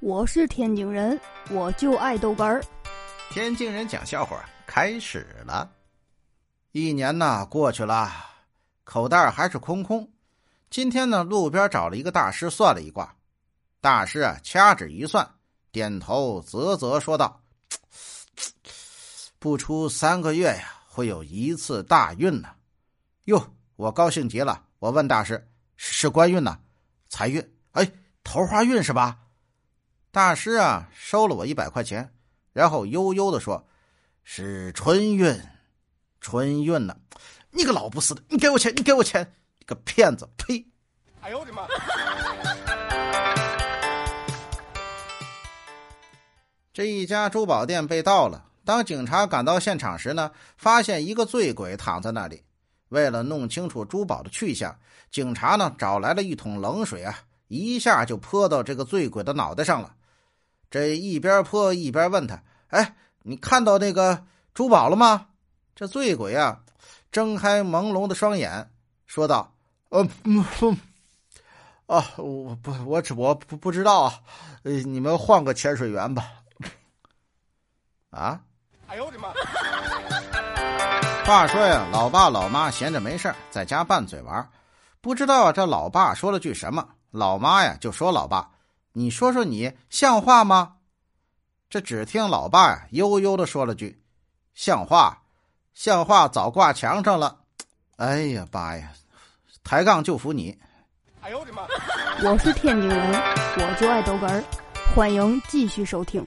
我是天津人，我就爱豆干儿。天津人讲笑话开始了。一年呐过去了，口袋还是空空。今天呢，路边找了一个大师算了一卦。大师啊，掐指一算，点头啧啧说道：“不出三个月呀，会有一次大运呢。”哟，我高兴极了。我问大师：“是官运呢？财运？哎，桃花运是吧？”大师啊，收了我一百块钱，然后悠悠的说：“是春运，春运呢！你个老不死的，你给我钱，你给我钱，你个骗子！呸！”哎呦我的妈！这一家珠宝店被盗了。当警察赶到现场时呢，发现一个醉鬼躺在那里。为了弄清楚珠宝的去向，警察呢找来了一桶冷水啊，一下就泼到这个醉鬼的脑袋上了。这一边泼一边问他：“哎，你看到那个珠宝了吗？”这醉鬼啊，睁开朦胧的双眼，说道：“呃，不，啊，我不，我只我不不知道啊，呃，你们换个潜水员吧。”啊！哎呦我的妈！话说呀，老爸老妈闲着没事在家拌嘴玩，不知道这老爸说了句什么，老妈呀就说：“老爸。”你说说，你像话吗？这只听老爸呀悠悠的说了句：“像话，像话，早挂墙上了。”哎呀，爸呀，抬杠就服你！哎呦我的妈！我是天津人，我就爱逗哏，欢迎继续收听。